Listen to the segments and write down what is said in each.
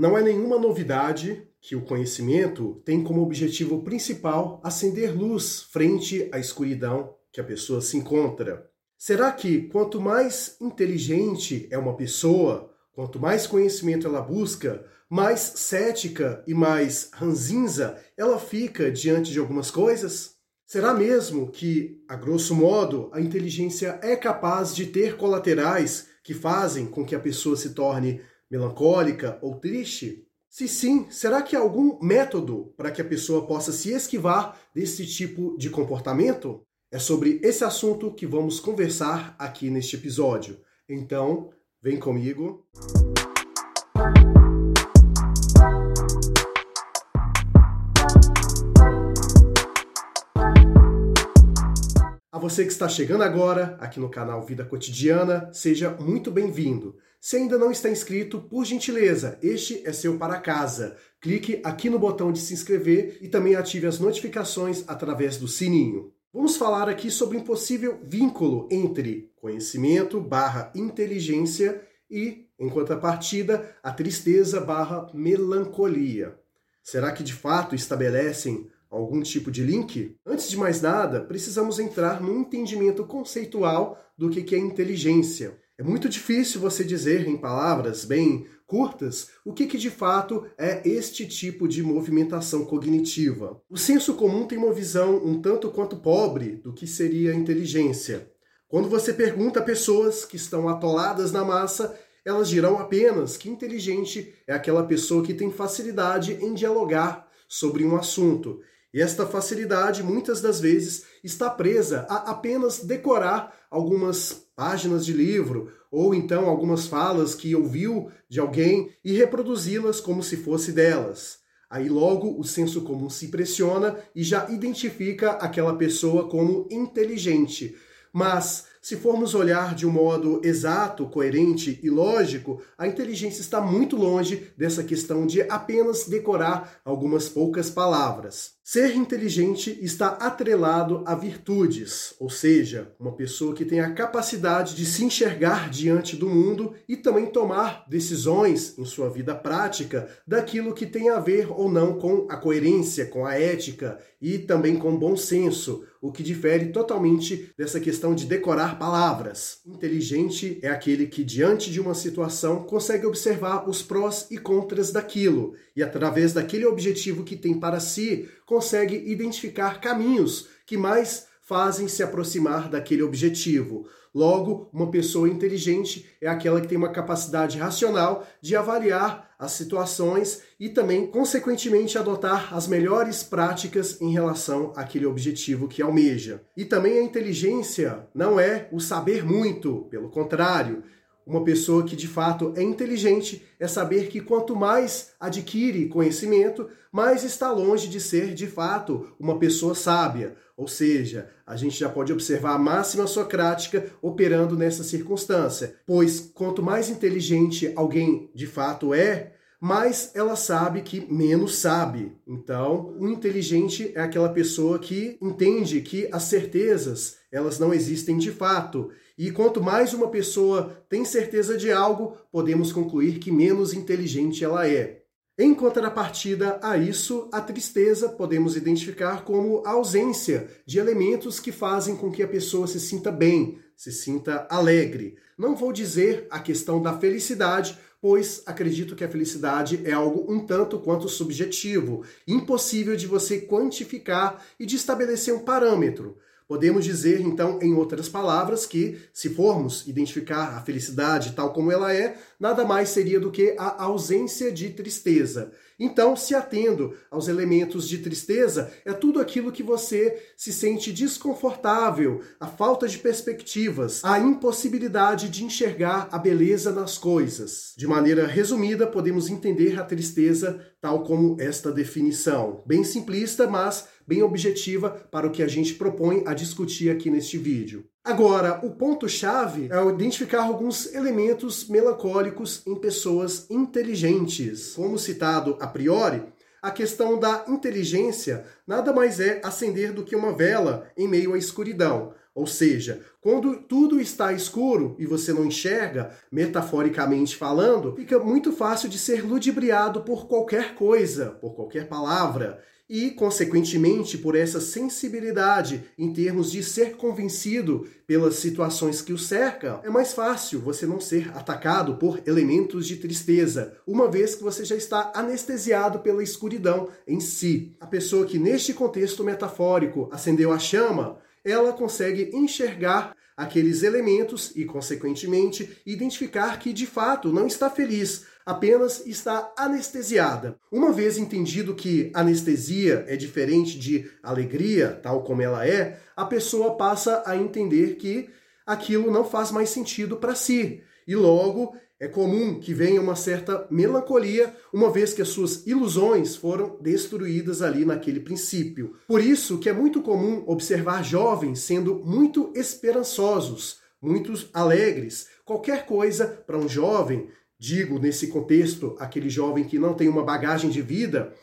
Não é nenhuma novidade que o conhecimento tem como objetivo principal acender luz frente à escuridão que a pessoa se encontra. Será que quanto mais inteligente é uma pessoa, quanto mais conhecimento ela busca, mais cética e mais ranzinza ela fica diante de algumas coisas? Será mesmo que, a grosso modo, a inteligência é capaz de ter colaterais que fazem com que a pessoa se torne melancólica ou triste? Se sim, será que há algum método para que a pessoa possa se esquivar desse tipo de comportamento? É sobre esse assunto que vamos conversar aqui neste episódio. Então, vem comigo. A você que está chegando agora aqui no canal Vida Cotidiana, seja muito bem-vindo. Se ainda não está inscrito, por gentileza, este é seu para casa. Clique aqui no botão de se inscrever e também ative as notificações através do sininho. Vamos falar aqui sobre um possível vínculo entre conhecimento barra inteligência e, em contrapartida, a tristeza barra melancolia. Será que de fato estabelecem algum tipo de link? Antes de mais nada, precisamos entrar no entendimento conceitual do que é inteligência. É muito difícil você dizer em palavras bem curtas o que, que, de fato é este tipo de movimentação cognitiva. O senso comum tem uma visão um tanto quanto pobre do que seria inteligência. Quando você pergunta a pessoas que estão atoladas na massa, elas dirão apenas que inteligente é aquela pessoa que tem facilidade em dialogar sobre um assunto. E esta facilidade, muitas das vezes, está presa a apenas decorar algumas páginas de livro ou então algumas falas que ouviu de alguém e reproduzi-las como se fosse delas. Aí logo o senso comum se pressiona e já identifica aquela pessoa como inteligente. Mas se formos olhar de um modo exato, coerente e lógico, a inteligência está muito longe dessa questão de apenas decorar algumas poucas palavras. Ser inteligente está atrelado a virtudes, ou seja, uma pessoa que tem a capacidade de se enxergar diante do mundo e também tomar decisões em sua vida prática daquilo que tem a ver ou não com a coerência, com a ética e também com bom senso, o que difere totalmente dessa questão de decorar palavras. Inteligente é aquele que, diante de uma situação, consegue observar os prós e contras daquilo e, através daquele objetivo que tem para si, consegue identificar caminhos que mais fazem se aproximar daquele objetivo. Logo, uma pessoa inteligente é aquela que tem uma capacidade racional de avaliar as situações e também, consequentemente, adotar as melhores práticas em relação àquele objetivo que almeja. E também a inteligência não é o saber muito, pelo contrário, uma pessoa que de fato é inteligente é saber que quanto mais adquire conhecimento, mais está longe de ser de fato uma pessoa sábia. Ou seja, a gente já pode observar a máxima socrática operando nessa circunstância, pois quanto mais inteligente alguém de fato é, mais ela sabe que menos sabe. Então, o inteligente é aquela pessoa que entende que as certezas, elas não existem de fato. E quanto mais uma pessoa tem certeza de algo, podemos concluir que menos inteligente ela é. Em contrapartida a isso, a tristeza podemos identificar como a ausência de elementos que fazem com que a pessoa se sinta bem, se sinta alegre. Não vou dizer a questão da felicidade, pois acredito que a felicidade é algo um tanto quanto subjetivo, impossível de você quantificar e de estabelecer um parâmetro. Podemos dizer, então, em outras palavras, que se formos identificar a felicidade tal como ela é, nada mais seria do que a ausência de tristeza. Então, se atendo aos elementos de tristeza, é tudo aquilo que você se sente desconfortável, a falta de perspectivas, a impossibilidade de enxergar a beleza nas coisas. De maneira resumida, podemos entender a tristeza tal como esta definição. Bem simplista, mas bem objetiva para o que a gente propõe a discutir aqui neste vídeo. Agora, o ponto-chave é identificar alguns elementos melancólicos em pessoas inteligentes. Como citado a priori, a questão da inteligência nada mais é acender do que uma vela em meio à escuridão. Ou seja, quando tudo está escuro e você não enxerga, metaforicamente falando, fica muito fácil de ser ludibriado por qualquer coisa, por qualquer palavra e, consequentemente, por essa sensibilidade em termos de ser convencido pelas situações que o cercam, é mais fácil você não ser atacado por elementos de tristeza, uma vez que você já está anestesiado pela escuridão em si. A pessoa que, neste contexto metafórico, acendeu a chama, ela consegue enxergar aqueles elementos e, consequentemente, identificar que de fato não está feliz, apenas está anestesiada. Uma vez entendido que anestesia é diferente de alegria, tal como ela é, a pessoa passa a entender que aquilo não faz mais sentido para si. E logo é comum que venha uma certa melancolia, uma vez que as suas ilusões foram destruídas ali naquele princípio. Por isso que é muito comum observar jovens sendo muito esperançosos, muito alegres. Qualquer coisa para um jovem, digo nesse contexto, aquele jovem que não tem uma bagagem de vida,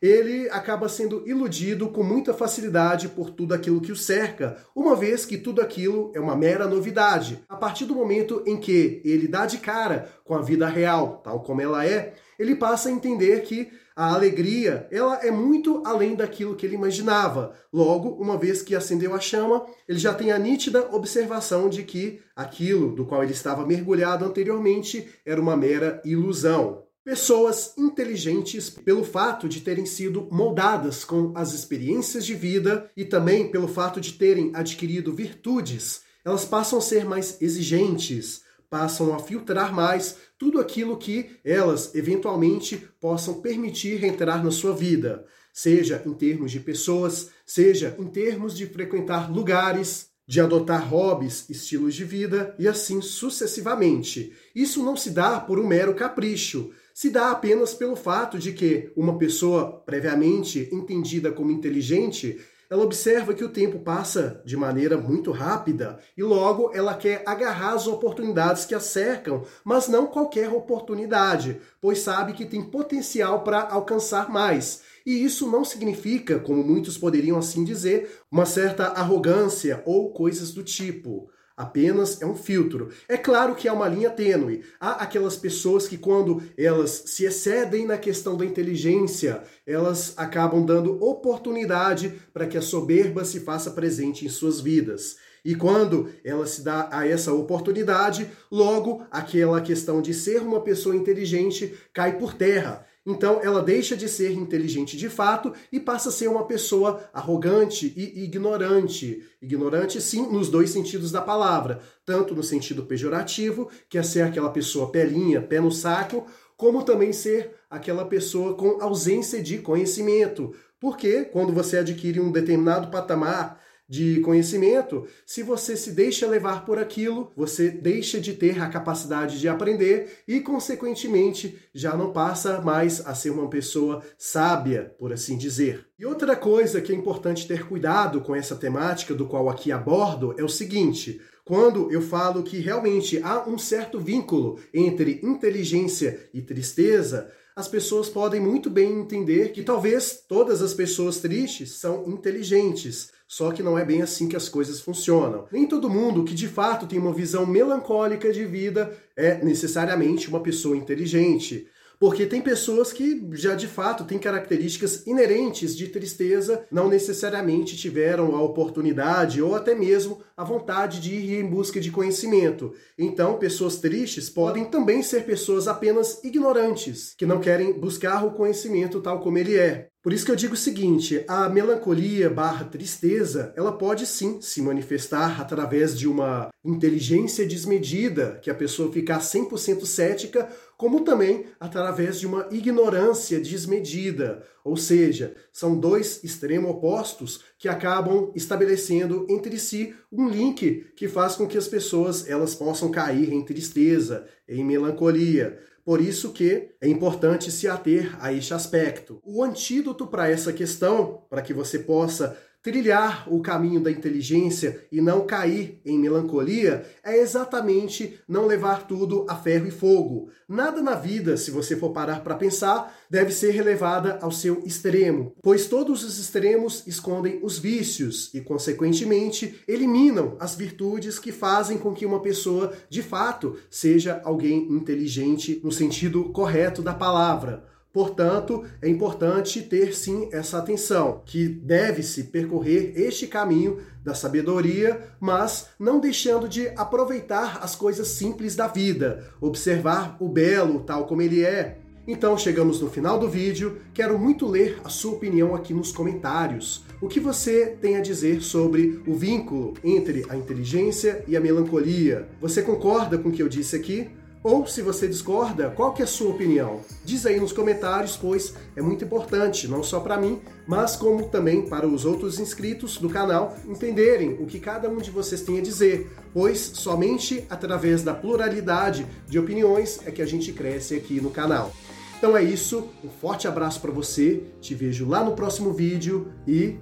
ele acaba sendo iludido com muita facilidade por tudo aquilo que o cerca, uma vez que tudo aquilo é uma mera novidade. A partir do momento em que ele dá de cara com a vida real, tal como ela é, ele passa a entender que a alegria, ela é muito além daquilo que ele imaginava. Logo, uma vez que acendeu a chama, ele já tem a nítida observação de que aquilo do qual ele estava mergulhado anteriormente era uma mera ilusão. Pessoas inteligentes pelo fato de terem sido moldadas com as experiências de vida e também pelo fato de terem adquirido virtudes, elas passam a ser mais exigentes, passam a filtrar mais tudo aquilo que elas eventualmente possam permitir entrar na sua vida, seja em termos de pessoas, seja em termos de frequentar lugares, de adotar hobbies, estilos de vida e assim sucessivamente. Isso não se dá por um mero capricho, se dá apenas pelo fato de que uma pessoa previamente entendida como inteligente ela observa que o tempo passa de maneira muito rápida e logo ela quer agarrar as oportunidades que a cercam, mas não qualquer oportunidade, pois sabe que tem potencial para alcançar mais. E isso não significa, como muitos poderiam assim dizer, uma certa arrogância ou coisas do tipo. Apenas é um filtro. É claro que há uma linha tênue. Há aquelas pessoas que, quando elas se excedem na questão da inteligência, elas acabam dando oportunidade para que a soberba se faça presente em suas vidas. E quando ela se dá a essa oportunidade, logo aquela questão de ser uma pessoa inteligente cai por terra. Então ela deixa de ser inteligente de fato e passa a ser uma pessoa arrogante e ignorante. Ignorante, sim, nos dois sentidos da palavra, tanto no sentido pejorativo, que é ser aquela pessoa pelinha, pé no saco, como também ser aquela pessoa com ausência de conhecimento. Porque quando você adquire um determinado patamar de conhecimento, se você se deixa levar por aquilo, você deixa de ter a capacidade de aprender e, consequentemente, já não passa mais a ser uma pessoa sábia, por assim dizer. E outra coisa que é importante ter cuidado com essa temática do qual aqui abordo é o seguinte: quando eu falo que realmente há um certo vínculo entre inteligência e tristeza, as pessoas podem muito bem entender que talvez todas as pessoas tristes são inteligentes, só que não é bem assim que as coisas funcionam. Nem todo mundo que de fato tem uma visão melancólica de vida é necessariamente uma pessoa inteligente. Porque tem pessoas que já de fato têm características inerentes de tristeza, não necessariamente tiveram a oportunidade ou até mesmo a vontade de ir em busca de conhecimento. Então, pessoas tristes podem também ser pessoas apenas ignorantes, que não querem buscar o conhecimento tal como ele é. Por isso que eu digo o seguinte, a melancolia barra tristeza, ela pode sim se manifestar através de uma inteligência desmedida, que a pessoa ficar 100% cética, como também através de uma ignorância desmedida. Ou seja, são dois extremos opostos que acabam estabelecendo entre si um link que faz com que as pessoas elas possam cair em tristeza, em melancolia. Por isso que é importante se ater a este aspecto. O antídoto para essa questão, para que você possa Trilhar o caminho da inteligência e não cair em melancolia é exatamente não levar tudo a ferro e fogo. Nada na vida, se você for parar para pensar, deve ser relevada ao seu extremo, pois todos os extremos escondem os vícios e, consequentemente, eliminam as virtudes que fazem com que uma pessoa, de fato, seja alguém inteligente no sentido correto da palavra. Portanto, é importante ter sim essa atenção, que deve-se percorrer este caminho da sabedoria, mas não deixando de aproveitar as coisas simples da vida, observar o belo tal como ele é. Então chegamos no final do vídeo, quero muito ler a sua opinião aqui nos comentários. O que você tem a dizer sobre o vínculo entre a inteligência e a melancolia? Você concorda com o que eu disse aqui? Ou se você discorda, qual que é a sua opinião? Diz aí nos comentários, pois é muito importante, não só para mim, mas como também para os outros inscritos do canal entenderem o que cada um de vocês tem a dizer, pois somente através da pluralidade de opiniões é que a gente cresce aqui no canal. Então é isso, um forte abraço para você, te vejo lá no próximo vídeo e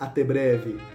até breve.